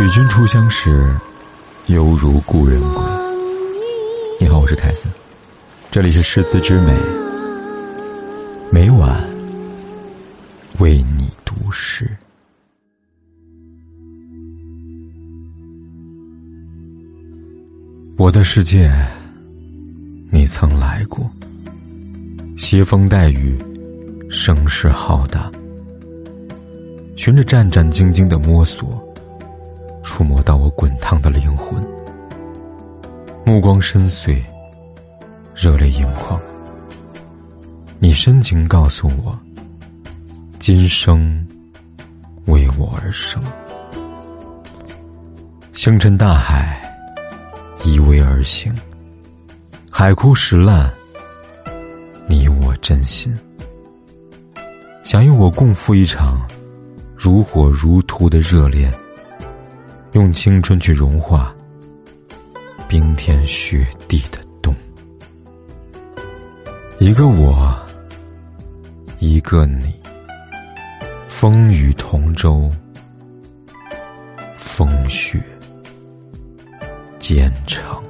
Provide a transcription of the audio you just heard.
与君初相识，犹如故人归。你好，我是凯森，这里是诗词之美，每晚为你读诗。我的世界，你曾来过，携风带雨，声势浩大，循着战战兢兢的摸索。触摸到我滚烫的灵魂，目光深邃，热泪盈眶。你深情告诉我，今生为我而生。星辰大海，依偎而行，海枯石烂，你我真心。想与我共赴一场如火如荼的热恋。用青春去融化冰天雪地的冬，一个我，一个你，风雨同舟，风雪兼程。